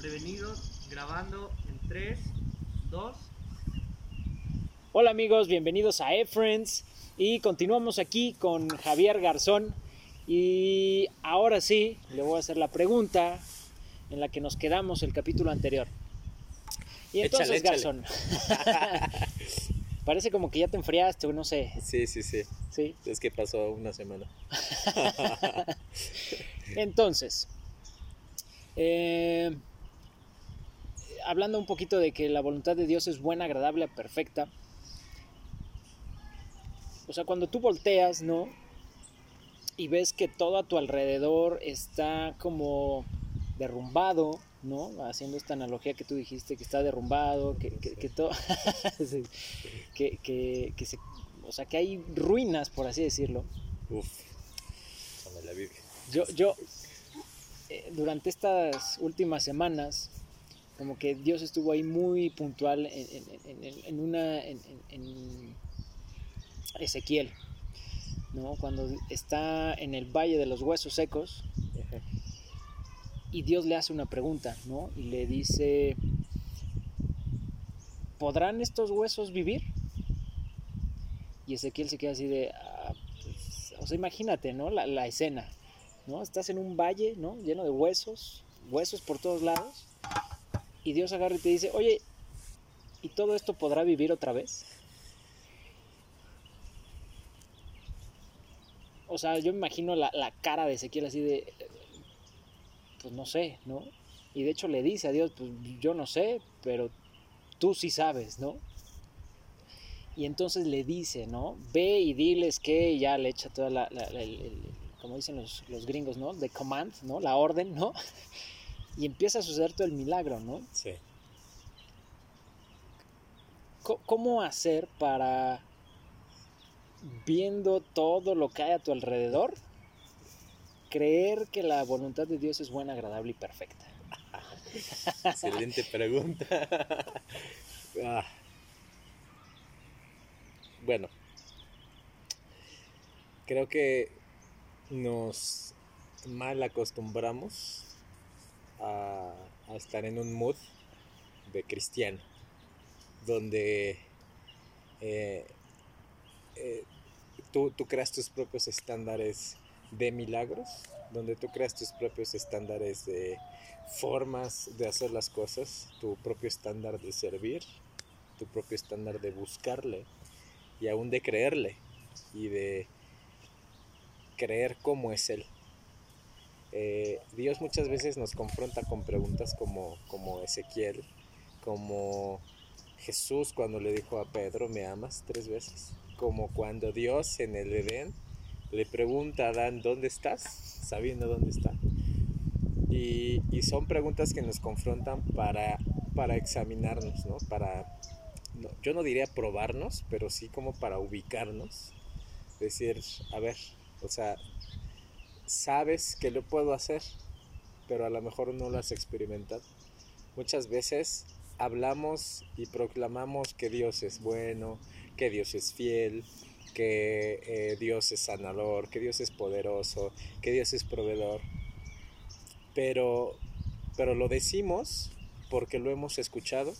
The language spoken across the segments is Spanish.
prevenidos, grabando en 3, 2. Hola amigos, bienvenidos a E-Friends y continuamos aquí con Javier Garzón y ahora sí le voy a hacer la pregunta en la que nos quedamos el capítulo anterior. Y entonces Échale, Garzón, parece como que ya te enfriaste o no sé. Sí, sí, sí. Sí. Es que pasó una semana. Entonces, eh, hablando un poquito de que la voluntad de Dios es buena, agradable, perfecta. O sea, cuando tú volteas, ¿no? Y ves que todo a tu alrededor está como derrumbado, ¿no? Haciendo esta analogía que tú dijiste, que está derrumbado, que, que, que todo... Que, que, que se... O sea, que hay ruinas, por así decirlo. Uf. La. Yo, yo eh, durante estas últimas semanas, como que Dios estuvo ahí muy puntual en, una. En, Ezequiel, ¿no? Cuando está en el valle de los huesos secos y Dios le hace una pregunta, ¿no? Y le dice: ¿Podrán estos huesos vivir? Y Ezequiel se queda así de. "Ah, pues", o sea, imagínate, ¿no? La, la escena, ¿no? Estás en un valle, ¿no? Lleno de huesos, huesos por todos lados. Y Dios agarra y te dice, oye, ¿y todo esto podrá vivir otra vez? O sea, yo me imagino la, la cara de Ezequiel así de, pues no sé, ¿no? Y de hecho le dice a Dios, pues yo no sé, pero tú sí sabes, ¿no? Y entonces le dice, ¿no? Ve y diles que ya le echa toda la, como dicen los, los gringos, ¿no? The command, ¿no? La orden, ¿no? Y empieza a suceder todo el milagro, ¿no? Sí. ¿Cómo hacer para, viendo todo lo que hay a tu alrededor, creer que la voluntad de Dios es buena, agradable y perfecta? Excelente pregunta. Ah. Bueno, creo que nos mal acostumbramos a, estar en un mood de cristiano, donde eh, eh, tú, tú creas tus propios estándares de milagros, donde tú creas tus propios estándares de formas de hacer las cosas, tu propio estándar de servir, tu propio estándar de buscarle y aún de creerle y de creer cómo es Él. Eh, Dios muchas veces nos confronta con preguntas como, como Ezequiel, como Jesús cuando le dijo a Pedro, ¿me amas? tres veces, como cuando Dios en el Edén le pregunta a Adán, ¿dónde estás? Sabiendo dónde está. Y, son preguntas que nos confrontan para, para examinarnos, ¿no? Para, yo no diría probarnos, pero sí como para ubicarnos. Decir, a ver, o sea, sabes que lo puedo hacer, pero a lo mejor no lo has experimentado. Muchas veces hablamos y proclamamos que Dios es bueno, que Dios es fiel, que eh, Dios es sanador, que Dios es poderoso, que Dios es proveedor. Pero, pero lo decimos porque lo hemos escuchado,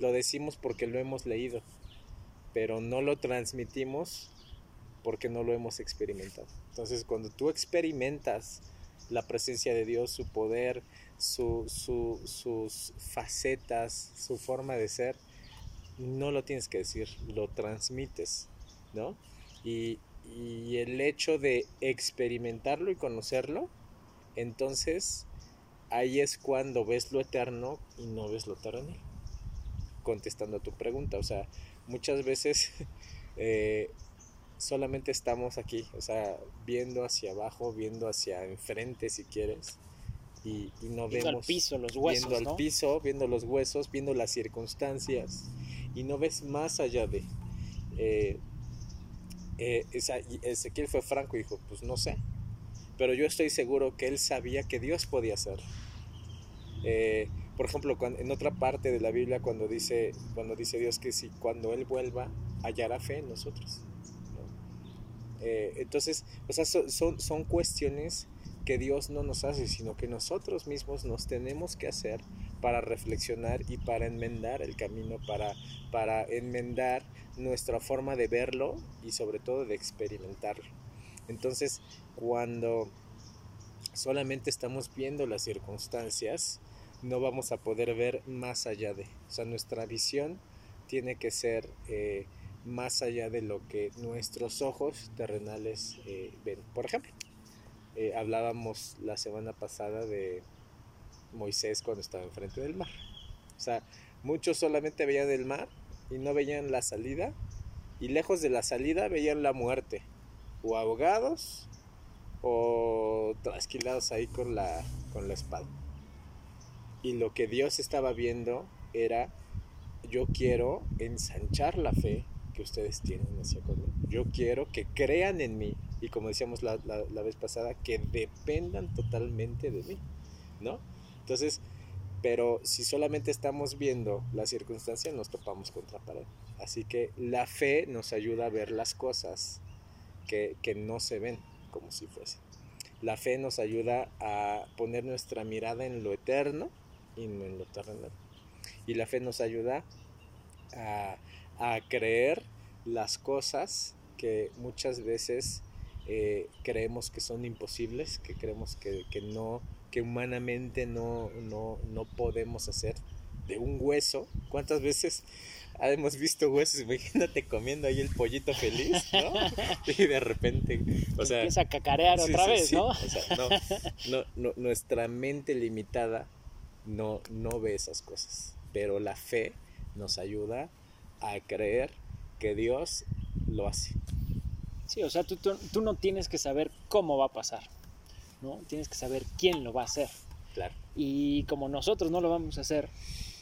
lo decimos porque lo hemos leído, pero no lo transmitimos porque no lo hemos experimentado. Entonces, cuando tú experimentas la presencia de Dios, su poder, su, su, sus facetas, su forma de ser, no lo tienes que decir, lo transmites, ¿no? Y, y el hecho de experimentarlo y conocerlo, entonces ahí es cuando ves lo eterno y no ves lo terrenal. Contestando a tu pregunta, o sea, muchas veces eh, solamente estamos aquí, o sea, viendo hacia abajo, viendo hacia enfrente si quieres, y, y no Viendo al vemos piso, los huesos, viendo al piso, viendo los huesos, viendo las circunstancias, y no ves más allá de. Eh, eh, esa- Ezequiel fue franco y dijo, pues no sé, pero yo estoy seguro que él sabía que Dios podía hacer. Eh, por ejemplo, cuando- en otra parte de la Biblia cuando dice, cuando dice Dios que si cuando Él vuelva hallará fe en nosotros. Eh, entonces, o sea, son, son, son cuestiones que Dios no nos hace, sino que nosotros mismos nos tenemos que hacer para reflexionar y para enmendar el camino, para, para enmendar nuestra forma de verlo y sobre todo de experimentarlo. Entonces, cuando solamente estamos viendo las circunstancias, no vamos a poder ver más allá de. O sea, nuestra visión tiene que ser eh, más allá de lo que nuestros ojos terrenales eh, ven. Por ejemplo, eh, hablábamos la semana pasada de Moisés cuando estaba enfrente del mar. O sea, muchos solamente veían el mar y no veían la salida. Y lejos de la salida veían la muerte. O ahogados o trasquilados ahí con la, con la espada. Y lo que Dios estaba viendo era, yo quiero ensanchar la fe que ustedes tienen hacia conmigo. Yo quiero que crean en mí y como decíamos la, la, vez pasada, que dependan totalmente de mí, ¿no? Entonces, pero si solamente estamos viendo la circunstancia, nos topamos contra pared. Así que la fe nos ayuda a ver las cosas que, que no se ven como si fuese. La fe nos ayuda a poner nuestra mirada en lo eterno y no en lo terrenal. Y la fe nos ayuda a, a creer las cosas que muchas veces eh, creemos que son imposibles, que creemos que, que, no, que humanamente no, no, no podemos hacer. De un hueso, ¿cuántas veces hemos visto huesos? Imagínate comiendo ahí el pollito feliz, ¿no? Y de repente, o sea... Empieza a cacarear otra vez, ¿no? O sea, no, no, no, nuestra mente limitada no, no ve esas cosas, pero la fe nos ayuda a creer que Dios lo hace. Sí, o sea, tú, tú, no tienes que saber cómo va a pasar, ¿no? Tienes que saber quién lo va a hacer. Claro. Y como nosotros no lo vamos a hacer,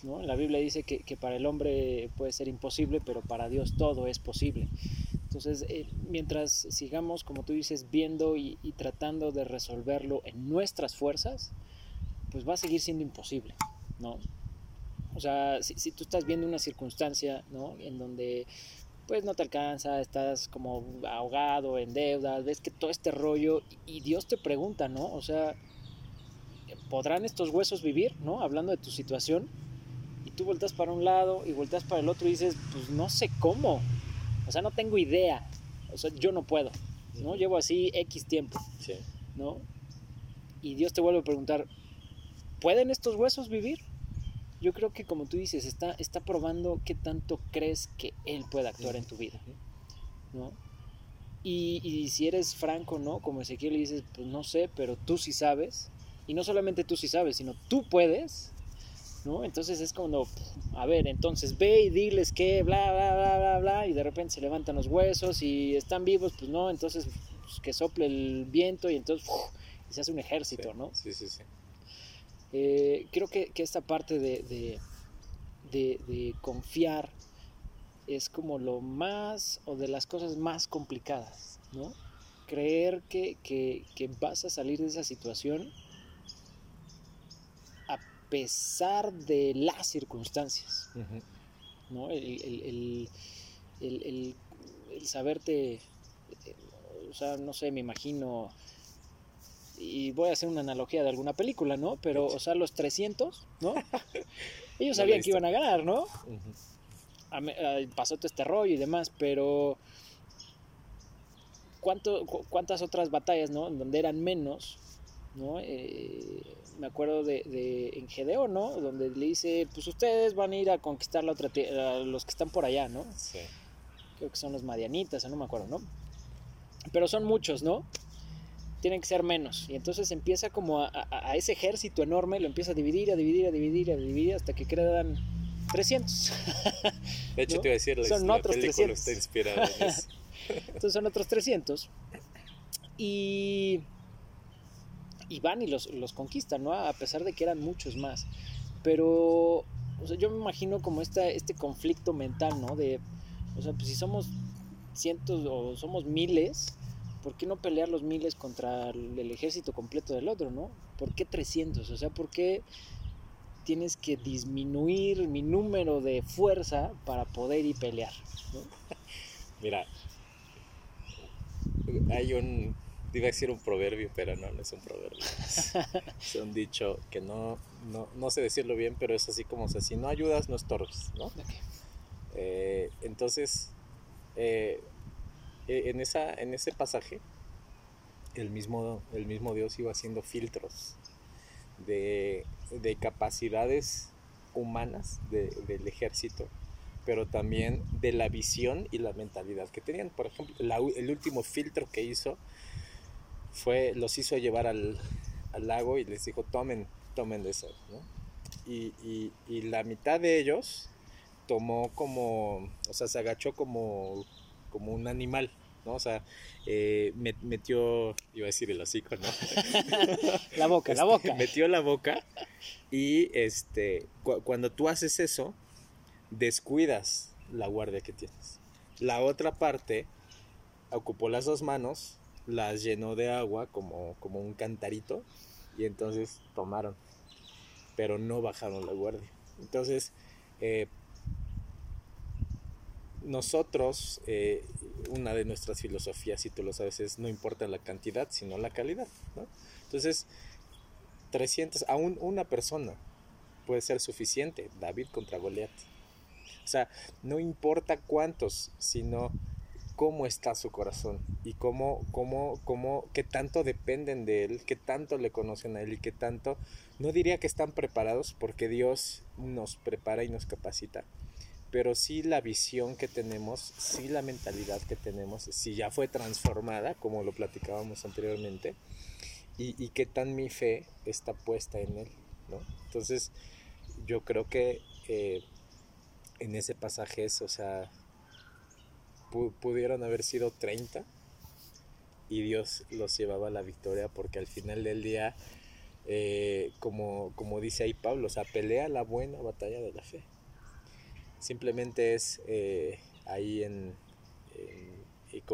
¿no? La Biblia dice que, que para el hombre puede ser imposible, pero para Dios todo es posible. Entonces, eh, mientras sigamos, como tú dices, viendo y, y, tratando de resolverlo en nuestras fuerzas, pues va a seguir siendo imposible, ¿no? O sea, si, si tú estás viendo una circunstancia, ¿no? En donde pues no te alcanza, estás como ahogado en deudas, ves que todo este rollo y Dios te pregunta, ¿no? O sea, ¿podrán estos huesos vivir, ¿no? Hablando de tu situación y tú volteas para un lado y volteas para el otro y dices, pues no sé cómo, o sea, no tengo idea, o sea, yo no puedo, ¿no? Llevo así X tiempo, sí. ¿no? Y Dios te vuelve a preguntar, ¿pueden estos huesos vivir? Yo creo que como tú dices, está, está probando qué tanto crees que él puede actuar en tu vida, ¿no? Y, y, si eres franco, ¿no? Como Ezequiel le dices, pues no sé, pero tú sí sabes. Y no solamente tú sí sabes, sino tú puedes, ¿no? Entonces es como, a ver, entonces ve y diles que bla, bla, bla, bla, bla, y de repente se levantan los huesos y están vivos, pues no, entonces pues, que sople el viento y entonces y se hace un ejército, ¿no? Sí, sí, sí. Eh, creo que, que, esta parte de, de, de, de, confiar es como lo más o de las cosas más complicadas, ¿no? Creer que, que, que vas a salir de esa situación a pesar de las circunstancias, uh -huh. ¿no? El, el, el, el, saberte, o sea, no sé, me imagino y voy a hacer una analogía de alguna película, ¿no? Pero, o sea, los 300, ¿no? Ellos sabían que iban a ganar, ¿no? Uh -huh. Pasó todo este rollo y demás, pero ¿cuánto, ¿cuántas otras batallas, ¿no? Donde eran menos, ¿no? Eh, me acuerdo de, de, en Gedeo, ¿no? Donde le dice, pues ustedes van a ir a conquistar la otra tierra, los que están por allá, ¿no? Sí. Creo que son los madianitas, no me acuerdo, ¿no? Pero son muchos, ¿no? Tienen que ser menos. Y entonces empieza como a, a, a, ese ejército enorme, lo empieza a dividir, a dividir, a dividir, a dividir, hasta que quedan 300. De hecho, ¿no? te iba a decir, la, son la otros película 300. está inspirada en eso. entonces son otros 300. Y, y van y los, los conquistan, ¿no? A pesar de que eran muchos más. Pero, o sea, yo me imagino como esta, este conflicto mental, ¿no? De, o sea, pues si somos cientos o somos miles, ¿por qué no pelear los miles contra el ejército completo del otro, no? ¿Por qué 300? O sea, ¿por qué tienes que disminuir mi número de fuerza para poder ir pelear? ¿no? Mira, hay un, Iba a decir un proverbio, pero no, no es un proverbio. Es, es un dicho que no, no, no sé decirlo bien, pero es así como, o sea, si no ayudas, no estorbes, ¿no? Eh, entonces, eh, en, esa, en ese pasaje, el mismo, el mismo Dios iba haciendo filtros de, de capacidades humanas de- del ejército, pero también de la visión y la mentalidad que tenían. Por ejemplo, la el último filtro que hizo fue, los hizo llevar al, al lago y les dijo, tomen, tomen de eso, ¿no? Y, y- y la mitad de ellos tomó como, o sea, se agachó como, como un animal, ¿no? O sea, eh, met- metió, iba a decir el hocico, ¿no? La boca, la Este, boca. Metió la boca y este, cu- cuando tú haces eso, descuidas la guardia que tienes. La otra parte ocupó las dos manos, las llenó de agua como, como un cantarito y entonces tomaron, pero no bajaron la guardia. Entonces, eh, nosotros, eh, una de nuestras filosofías, si tú lo sabes, es no importa la cantidad, sino la calidad. ¿no? Entonces, 300, aún una persona puede ser suficiente. David contra Goliat. O sea, no importa cuántos, sino cómo está su corazón y cómo, cómo, cómo, qué tanto dependen de él, qué tanto le conocen a él y qué tanto, no diría que están preparados porque Dios nos prepara y nos capacita, pero sí la visión que tenemos, sí la mentalidad que tenemos, si ya fue transformada, como lo platicábamos anteriormente, y, qué tan mi fe está puesta en él, ¿no? Entonces, yo creo que eh, en ese pasaje es, o sea, pu- pudieron haber sido 30 y Dios los llevaba a la victoria porque al final del día, eh, como, como dice ahí Pablo, o sea, pelea la buena batalla de la fe. Simplemente es eh, ahí en,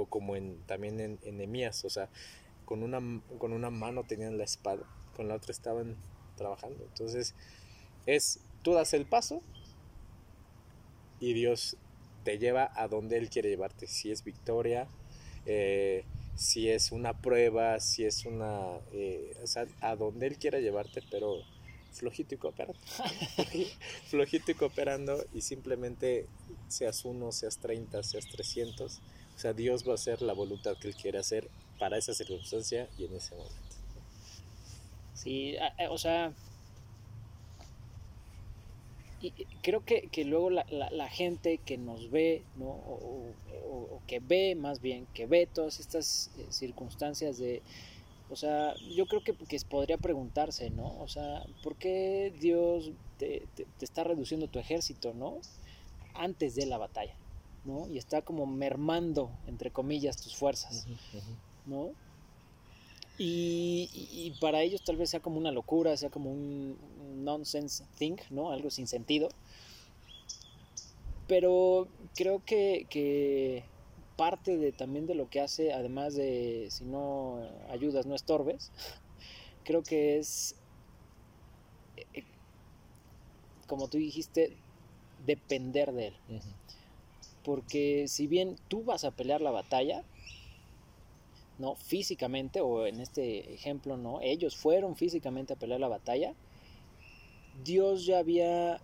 como en, también en, en Nehemías, o sea, con una, con una mano tenían la espada, con la otra estaban trabajando. Entonces, es, tú das el paso y Dios te lleva a donde Él quiere llevarte. Si es victoria, eh, si es una prueba, si es una... eh, o sea, a donde Él quiera llevarte, pero flojito y cooperando. flojito y cooperando y simplemente seas uno, seas 30, seas 300. O sea, Dios va a hacer la voluntad que Él quiere hacer para esa circunstancia y en ese momento. Sí, o sea, y- creo que, que luego la, la- la gente que nos ve, ¿no? O, o- o que ve más bien, que ve todas estas eh, circunstancias de, o sea, yo creo que, que podría preguntarse, ¿no? O sea, ¿por qué Dios te, te- te está reduciendo tu ejército, ¿no? Antes de la batalla, ¿no? Y está como mermando, entre comillas, tus fuerzas. ¿no? Y, y- para ellos tal vez sea como una locura, sea como un un nonsense thing, ¿no? Algo sin sentido. Pero creo que, que parte de, también de lo que hace, además de si no ayudas, no estorbes, creo que es, eh, como tú dijiste, depender de él. Porque si bien tú vas a pelear la batalla, ¿no? Físicamente, o en este ejemplo, ¿no? Ellos fueron físicamente a pelear la batalla. Dios ya había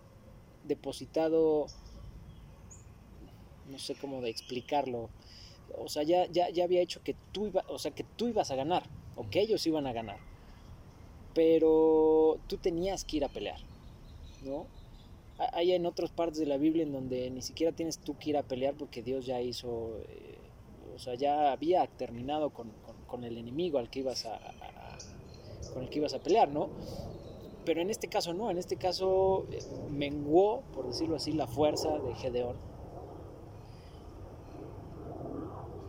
depositado, no sé cómo de explicarlo, o sea, ya, ya, ya había hecho que tú, iba, o sea, que tú ibas a ganar, o que ellos iban a ganar. Pero tú tenías que ir a pelear, ¿no? Ha- Hay en otras partes de la Biblia en donde ni siquiera tienes tú que ir a pelear porque Dios ya hizo, eh, o sea, ya había terminado con, con- el enemigo al que ibas a- con el que ibas a pelear, ¿no? Pero en este caso no, en este caso eh, menguó, por decirlo así, la fuerza de Gedeón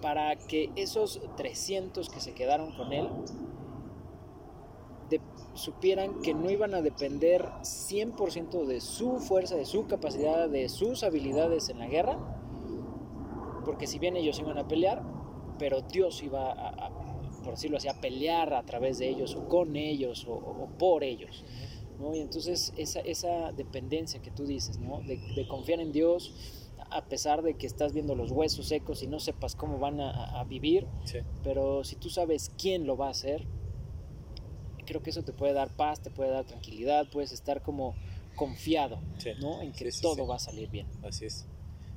para que esos 300 que se quedaron con él supieran que no iban a depender 100% de su fuerza, de su capacidad, de sus habilidades en la guerra, porque si bien ellos iban a pelear, pero Dios iba a, a- por decirlo así, a pelear a través de ellos o con ellos o, por ellos. Y entonces esa, dependencia que tú dices, ¿no? de confiar en Dios, a pesar de que estás viendo los huesos secos y no sepas cómo van a, a vivir, Sí. pero si tú sabes quién lo va a hacer, creo que eso te puede dar paz, te puede dar tranquilidad, puedes estar como confiado, Sí. ¿no? En que Sí, todo va a salir bien. Así es.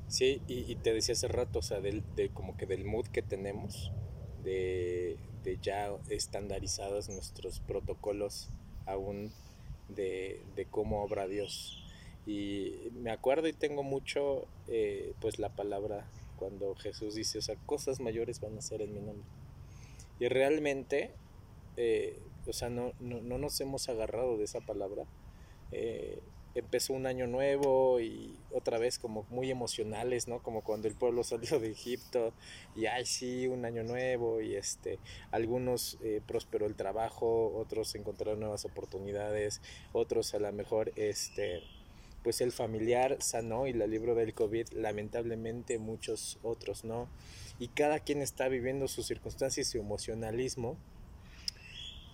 Sí, y, y te decía hace rato, o sea, del, de como que del mood que tenemos, de, de ya estandarizados nuestros protocolos aún de, de cómo obra Dios. Y me acuerdo y tengo mucho, eh, pues la palabra cuando Jesús dice, o sea, cosas mayores van a ser en mi nombre. Y realmente, eh, o sea, no, no, no nos hemos agarrado de esa palabra. Eh, empezó un año nuevo y otra vez como muy emocionales, ¿no? Como cuando el pueblo salió de Egipto y ay sí, un año nuevo y este, algunos eh, prosperó el trabajo, otros encontraron nuevas oportunidades, otros a lo mejor este, pues el familiar sanó y la libró del COVID, lamentablemente muchos otros no. Y cada quien está viviendo sus circunstancias y su emocionalismo,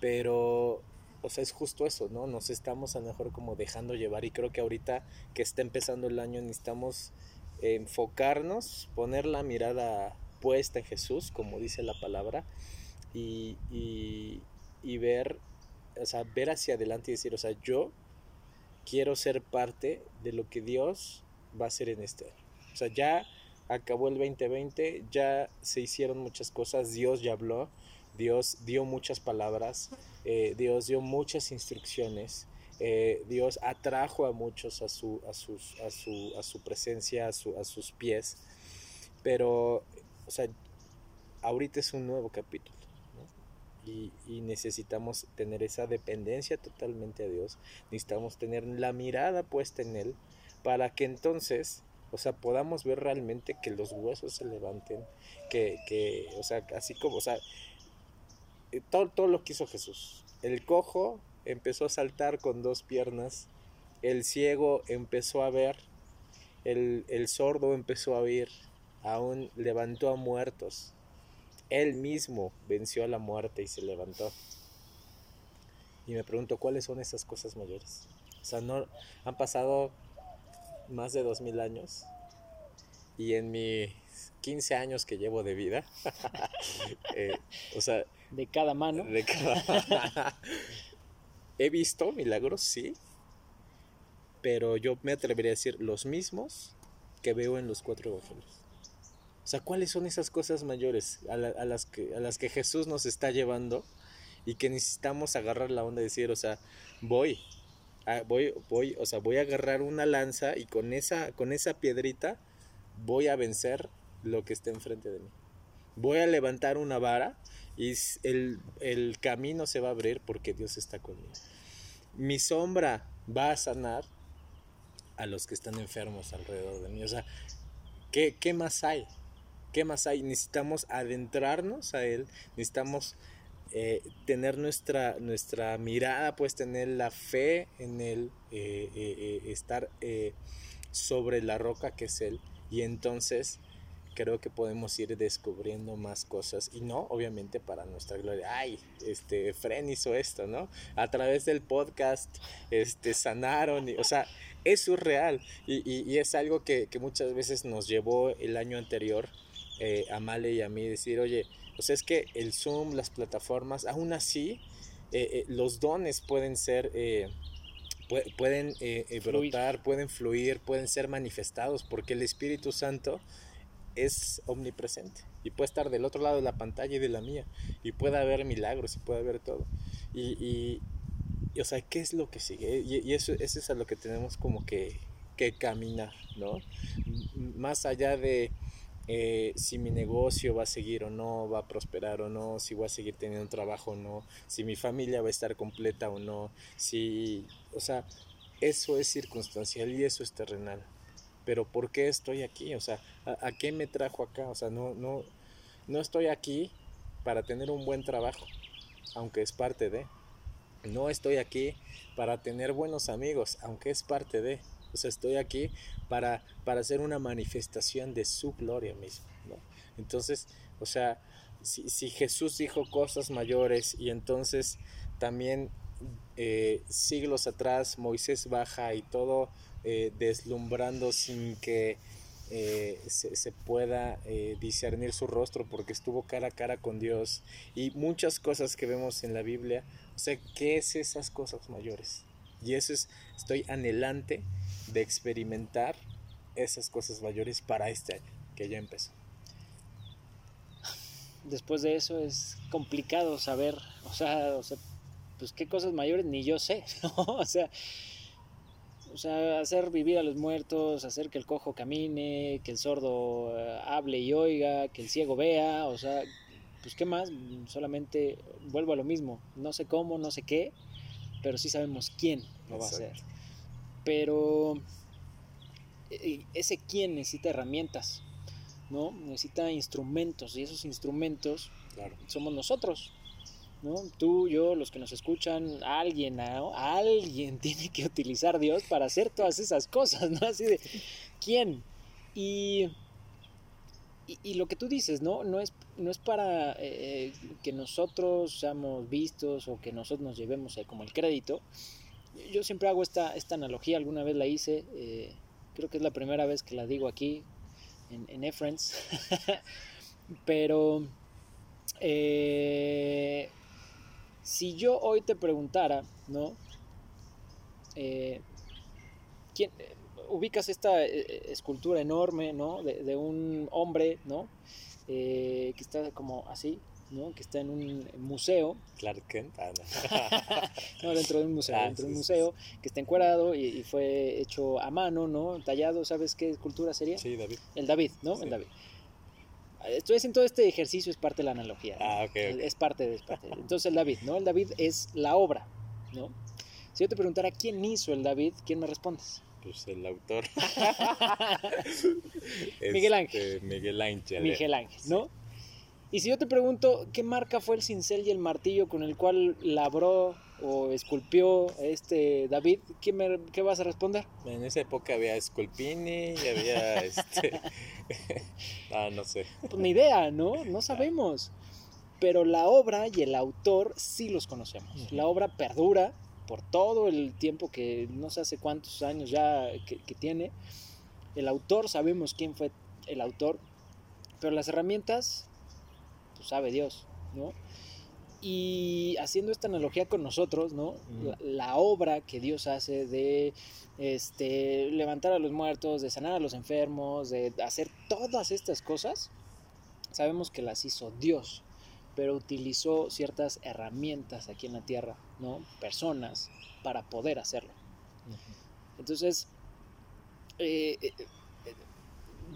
pero o sea, es justo eso, ¿no? Nos estamos a lo mejor como dejando llevar y creo que ahorita que está empezando el año necesitamos enfocarnos, poner la mirada puesta en Jesús, como dice la palabra, y, y, y ver, o sea, ver hacia adelante y decir, o sea, yo quiero ser parte de lo que Dios va a hacer en este año. O sea, ya acabó el 2020, ya se hicieron muchas cosas, Dios ya habló, Dios dio muchas palabras, eh, Dios dio muchas instrucciones, eh, Dios atrajo a muchos a su, a sus, a su, a su presencia, a, a sus pies, pero, o sea, ahorita es un nuevo capítulo. Y necesitamos tener esa dependencia totalmente a Dios, necesitamos tener la mirada puesta en Él para que entonces o sea, podamos ver realmente que los huesos se levanten, que, que o sea, así como, o sea, eh, todo, todo lo que hizo Jesús. El cojo empezó a saltar con dos piernas, el ciego empezó a ver, el, el sordo empezó a oír, aún levantó a muertos. Él mismo venció a la muerte y se levantó. Y me pregunto, ¿cuáles son esas cosas mayores? O sea, no, han pasado más de dos mil años y en mis 15 años que llevo de vida, eh, o sea, De cada mano. de cada- he visto milagros, sí, pero yo me atrevería a decir los mismos que veo en los cuatro evangelios. O sea, ¿cuáles son esas cosas mayores a, la- a las que, a las que Jesús nos está llevando y que necesitamos agarrar la onda y decir, o sea, voy, voy, voy, o sea, voy a agarrar una lanza y con esa, con esa piedrita voy a vencer lo que está enfrente de mí. Voy a levantar una vara y el, el camino se va a abrir porque Dios está conmigo. Mi sombra va a sanar a los que están enfermos alrededor de mí. O sea, ¿qué, qué más hay? ¿Qué más hay? Necesitamos adentrarnos a Él, necesitamos eh, tener nuestra, nuestra mirada puesta en Él, la fe en Él, eh, eh, estar sobre la roca que es Él. Y entonces creo que podemos ir descubriendo más cosas y no obviamente para nuestra gloria ay este Fren hizo esto no a través del podcast este sanaron o sea es real y, es algo que muchas veces nos llevó el año anterior eh, a Male y a mí decir oye o sea es que el Zoom las plataformas aún así eh, eh, los dones pueden ser pue- pueden brotar pueden fluir pueden ser manifestados porque el Espíritu Santo es omnipresente y puede estar del otro lado de la pantalla y de la mía y puede haber milagros y puede haber todo y, y- y, o sea qué es lo que sigue y, y eso, eso es a lo que tenemos como que, que caminar no M- más allá de eh, si mi negocio va a seguir o no, va a prosperar o no, si voy a seguir teniendo un trabajo o no, si mi familia va a estar completa o no, si, o sea, eso es circunstancial y eso es terrenal pero ¿por qué estoy aquí? O sea, ¿a, a qué me trajo acá? O sea, no, no, no estoy aquí para tener un buen trabajo, aunque es parte de. No estoy aquí para tener buenos amigos, aunque es parte de. O sea, estoy aquí para, para hacer una manifestación de su gloria misma. ¿no? Entonces, o sea, si, si Jesús dijo cosas mayores y entonces también eh, siglos atrás Moisés baja y todo eh, deslumbrando sin que eh, se, se, pueda eh, discernir su rostro porque estuvo cara a cara con Dios y muchas cosas que vemos en la Biblia. O sea, ¿qué es esas cosas mayores? Y eso es, estoy anhelante de experimentar esas cosas mayores para este año, que ya empezó. Después de eso es complicado saber, o sea, o sea pues qué cosas mayores ni yo sé, ¿no? O sea, o sea, hacer vivir a los muertos, hacer que el cojo camine, que el sordo uh, hable y oiga, que el ciego vea, o sea, pues qué más, solamente vuelvo a lo mismo, no sé cómo, no sé qué, pero sí sabemos quién lo va a hacer. Pero ese quién necesita herramientas, ¿no? Necesita instrumentos y esos instrumentos claro. somos nosotros. ¿no? Tú, yo, los que nos escuchan, alguien, ¿no? alguien tiene que utilizar Dios para hacer todas esas cosas, ¿no? Así de, ¿quién? Y, y, y lo que tú dices, ¿no? No es, no es para eh, que nosotros seamos vistos o que nosotros nos llevemos eh, como el crédito. Yo siempre hago esta, esta analogía, alguna vez la hice, eh, creo que es la primera vez que la digo aquí en, en pero... Eh, si yo hoy te preguntara, ¿no? Eh, ¿quién, ubicas esta eh, escultura enorme, ¿no? De, de un hombre, ¿no? Eh, que está como así, ¿no? Que está en un museo. Clark Kent. Ah, no. no. dentro de un museo, Ah, dentro de un museo, que está encuadrado y, y, fue hecho a mano, ¿no? Tallado, ¿sabes qué escultura sería? Sí, David. El David, ¿no? Sí. El David. Estoy haciendo todo este ejercicio, es parte de la analogía. ¿no? Ah, ok, ok. Es parte de, es parte Entonces el David, ¿no? El David es la obra, ¿no? Si yo te preguntara quién hizo el David, ¿quién me respondes? Pues el autor. Miguel Este, Ángel. Miguel Ángel. Miguel Ángel, ¿no? Y si yo te pregunto qué marca fue el cincel y el martillo con el cual labró o esculpió este David, ¿qué, me, qué vas a responder? En esa época había Sculpini y había este. ah, no sé. Pues ni idea, ¿no? No sabemos. Pero la obra y el autor sí los conocemos. La obra perdura por todo el tiempo que no sé hace cuántos años ya que, que tiene. El autor, sabemos quién fue el autor, pero las herramientas, pues sabe Dios, ¿no? Y haciendo esta analogía con nosotros, ¿no? La obra que Dios hace de este, levantar a los muertos, de sanar a los enfermos, de hacer todas estas cosas, sabemos que las hizo Dios, pero utilizó ciertas herramientas aquí en la tierra, ¿no? Personas para poder hacerlo. Entonces, eh, eh, eh,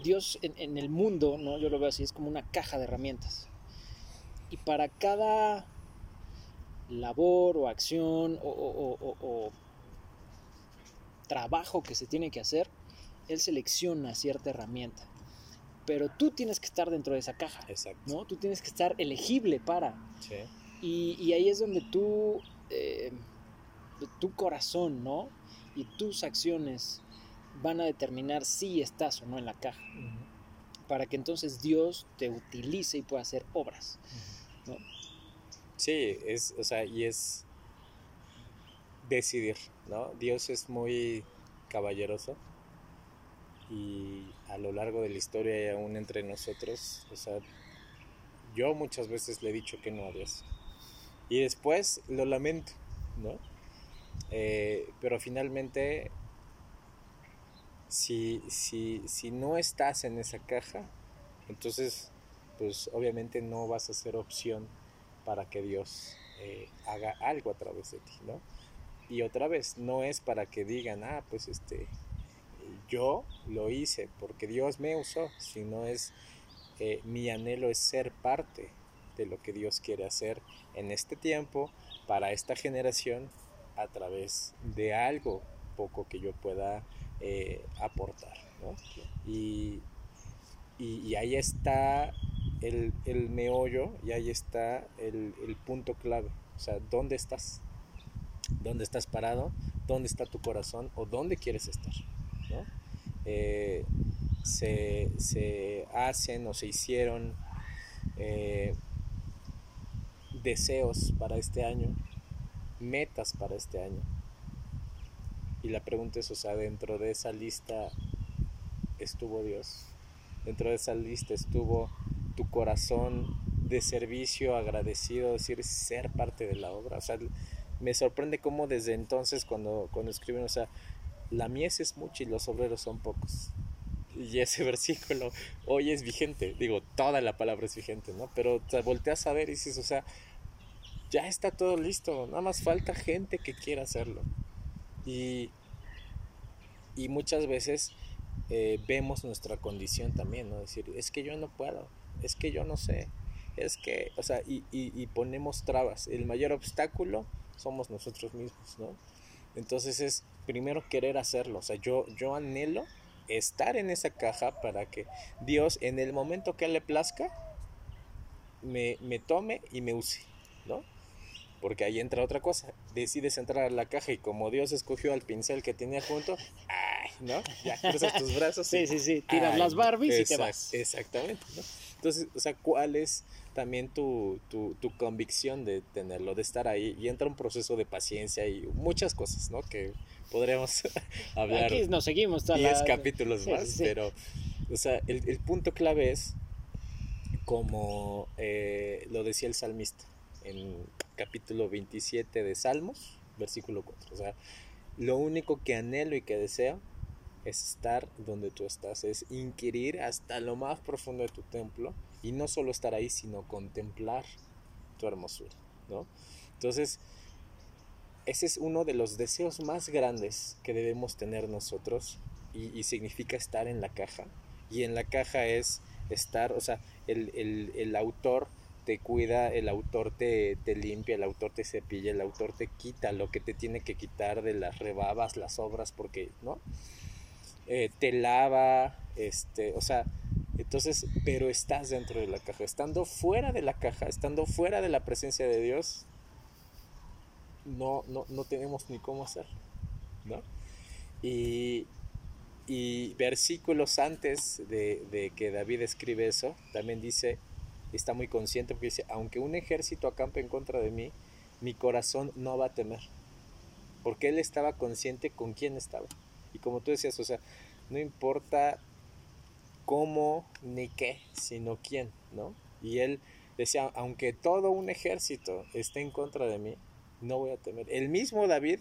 Dios en, en el mundo, ¿no? Yo lo veo así, es como una caja de herramientas. Y para cada labor o acción o, o- o- o- o trabajo que se tiene que hacer, Él selecciona cierta herramienta. Pero tú tienes que estar dentro de esa caja, Exacto. ¿no? Tú tienes que estar elegible para. Sí. Y, y ahí es donde tú, eh, tu corazón, ¿no? Y tus acciones van a determinar si estás o no en la caja. Para que entonces Dios te utilice y pueda hacer obras. ¿No? Sí, es, o sea, y es decidir, ¿no? Dios es muy caballeroso y a lo largo de la historia y aún entre nosotros, o sea, yo muchas veces le he dicho que no a Dios y después lo lamento, ¿no? Eh, pero finalmente, si, si, si no estás en esa caja, entonces, pues obviamente no vas a ser opción para que Dios eh, haga algo a través de ti, ¿no? Y otra vez, no es para que digan, ah, pues este, yo lo hice porque Dios me usó, sino es, eh, mi anhelo es ser parte de lo que Dios quiere hacer en este tiempo, para esta generación, a través de algo poco que yo pueda eh, aportar, ¿no? Y, y, y ahí está el, meollo y ahí está el, punto clave. O sea, ¿dónde estás? ¿Dónde estás parado? ¿Dónde está tu corazón? ¿O dónde quieres estar? Eh, se, se, hacen o se hicieron eh, deseos para este año, metas para este año. Y la pregunta es, o sea, dentro de esa lista estuvo Dios. Dentro de esa lista estuvo tu corazón de servicio agradecido, decir, ser parte de la obra. O sea, me sorprende cómo desde entonces cuando, cuando escriben, o sea, la mies es mucha y los obreros son pocos. Y ese versículo hoy es vigente, digo, toda la palabra es vigente, ¿no? Pero te volteas a ver y dices, o sea, ya está todo listo, nada más falta gente que quiera hacerlo. Y, y muchas veces eh, vemos nuestra condición también, ¿no? Decir, es que yo no puedo, es que yo no sé, es que, o sea, y, y, ponemos trabas. El mayor obstáculo somos nosotros mismos, ¿no? Entonces es primero querer hacerlo, o sea, yo, yo anhelo estar en esa caja para que Dios en el momento que le plazca me, me tome y me use, ¿no? Porque ahí entra otra cosa. Decides entrar a la caja y como Dios escogió al pincel que tenía junto, ¡ay! ¿No? Ya cruzas tus brazos. sí, sí, sí. Tiras las Barbies y te vas. Exactamente. ¿no? Entonces, o sea, ¿cuál es también tu, tu, tu, convicción de tenerlo, de estar ahí? Y entra un proceso de paciencia y muchas cosas, ¿no? Que podríamos hablar. Aquí nos seguimos 10 capítulos más, pero, o sea, el, el, punto clave es, como eh, lo decía el salmista, en capítulo 27 de Salmos, versículo 4. O sea, lo único que anhelo y que deseo es estar donde tú estás, es inquirir hasta lo más profundo de tu templo y no solo estar ahí, sino contemplar tu hermosura, ¿no? Entonces, ese es uno de los deseos más grandes que debemos tener nosotros y, significa estar en la caja. Y en la caja es estar, o sea, el, el, el autor te cuida, el autor te, te, limpia, el autor te cepilla, el autor te quita lo que te tiene que quitar de las rebabas, las obras, porque, ¿no? Eh, te lava, este, o sea, entonces, pero estás dentro de la caja, estando fuera de la caja, estando fuera de la presencia de Dios, no, no, no tenemos ni cómo hacer, ¿no? Y, y versículos antes de, de que David escribe eso, también dice, está muy consciente porque dice, aunque un ejército acampe en contra de mí, mi corazón no va a temer. Porque él estaba consciente con quién estaba. Y como tú decías, o sea, no importa cómo ni qué, sino quién, ¿no? Y él decía, aunque todo un ejército esté en contra de mí, no voy a temer. El mismo David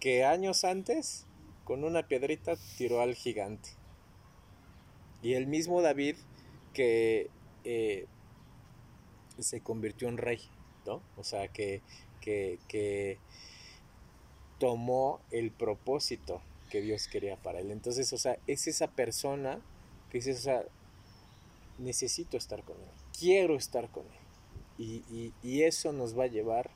que años antes con una piedrita tiró al gigante. Y el mismo David que eh, se convirtió en rey, ¿no? O sea, que, que, tomó el propósito que Dios quería para él. Entonces, o sea, es esa persona que dice, o sea, necesito estar con él, quiero estar con él. Y, y, eso nos va a llevar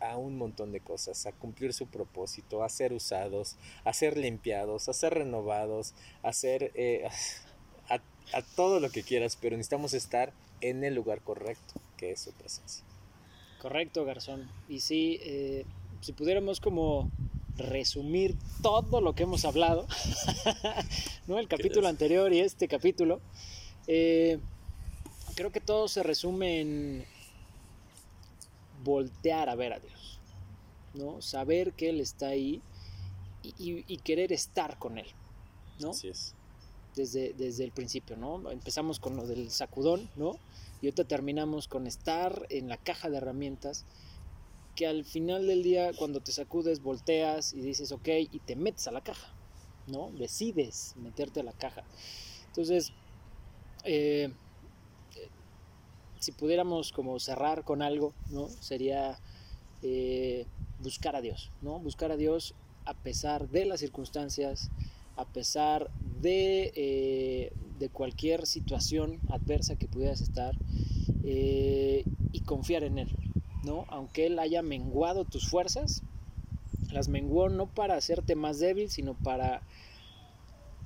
a un montón de cosas, a cumplir su propósito, a ser usados, a ser limpiados, a ser renovados, a ser... Eh, a, todo lo que quieras, pero necesitamos estar en el lugar correcto, que es su presencia. Correcto, Garzón. Y sí, eh, si pudiéramos como resumir todo lo que hemos hablado, ¿no? El capítulo anterior y este capítulo, eh, creo que todo se resume en voltear a ver a Dios, ¿no? Saber que Él está ahí y, y querer estar con Él, ¿no? Así es desde, desde el principio, ¿no? Empezamos con lo del sacudón, ¿no? Y ahorita terminamos con estar en la caja de herramientas, que al final del día, cuando te sacudes, volteas y dices, ok, y te metes a la caja, ¿no? Decides meterte a la caja. Entonces, eh, si pudiéramos como cerrar con algo, ¿no? Sería eh, buscar a Dios, ¿no? Buscar a Dios a pesar de las circunstancias, a pesar de, eh, de cualquier situación adversa que pudieras estar y confiar en Él, ¿no? Aunque Él haya menguado tus fuerzas, las menguó no para hacerte más débil, sino para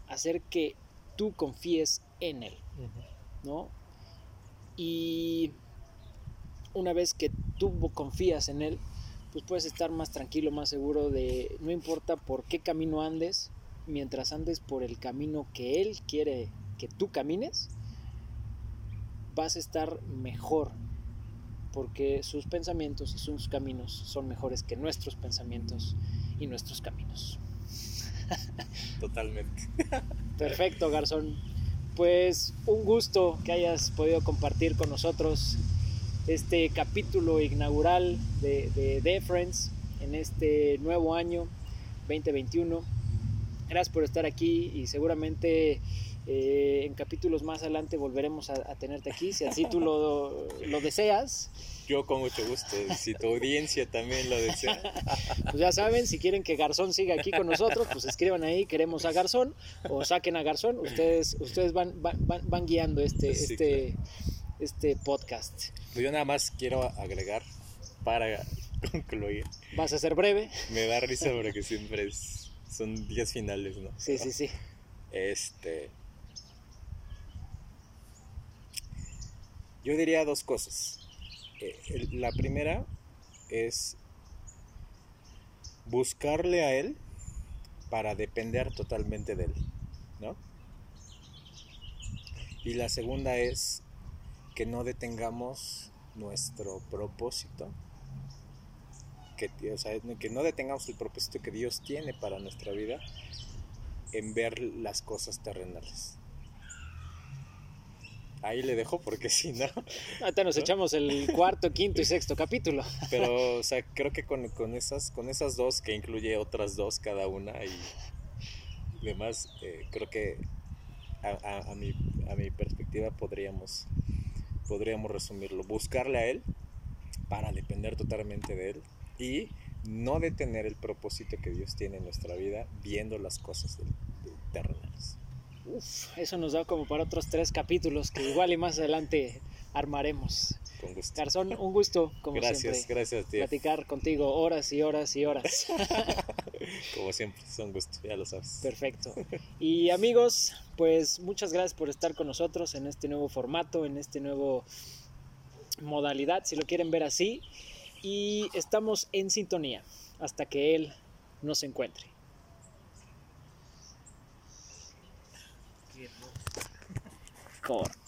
hacer que tú confíes en Él, ¿no? Y una vez que tú confías en Él, pues puedes estar más tranquilo, más seguro de, no importa por qué camino andes, mientras andes por el camino que Él quiere que tú camines, vas a estar mejor, porque sus pensamientos y sus caminos son mejores que nuestros pensamientos y nuestros caminos. Totalmente. Perfecto, Garzón. Pues un gusto que hayas podido compartir con nosotros este capítulo inaugural de, de The Friends en este nuevo año 2021. Gracias por estar aquí y seguramente eh, en capítulos más adelante volveremos a, a, tenerte aquí, si así tú lo, lo deseas. Yo con mucho gusto, si tu audiencia también lo desea. Pues ya saben, si quieren que Garzón siga aquí con nosotros, pues escriban ahí, queremos a Garzón, o saquen a Garzón, ustedes, ustedes van, van, van guiando este, sí, este, claro. este podcast. Pues yo nada más quiero agregar para concluir. ¿Vas a ser breve? Me da risa porque siempre es, son días finales, ¿no? Sí, sí, sí. Este. Yo diría dos cosas. Eh, la primera es buscarle a él para depender totalmente de él, ¿no? Y la segunda es que no detengamos nuestro propósito, que, o sea, que no detengamos el propósito que Dios tiene para nuestra vida en ver las cosas terrenales. Ahí le dejo porque si no. Ahorita nos ¿no? echamos el cuarto, quinto y sexto capítulo. Pero, o sea, creo que con, con, esas, con esas dos, que incluye otras dos cada una y demás, eh, creo que a, a, a, mi, a mi perspectiva podríamos, podríamos resumirlo. Buscarle a Él para depender totalmente de Él y no detener el propósito que Dios tiene en nuestra vida viendo las cosas terrenales. Uf, eso nos da como para otros tres capítulos que igual y más adelante armaremos. Con gusto. Garzón, un gusto, como gracias, siempre. Gracias, tío. Platicar contigo horas y horas y horas. como siempre, es un gusto, ya lo sabes. Perfecto. Y amigos, pues muchas gracias por estar con nosotros en este nuevo formato, en este nuevo modalidad, si lo quieren ver así. Y estamos en sintonía hasta que Él nos encuentre. Corta.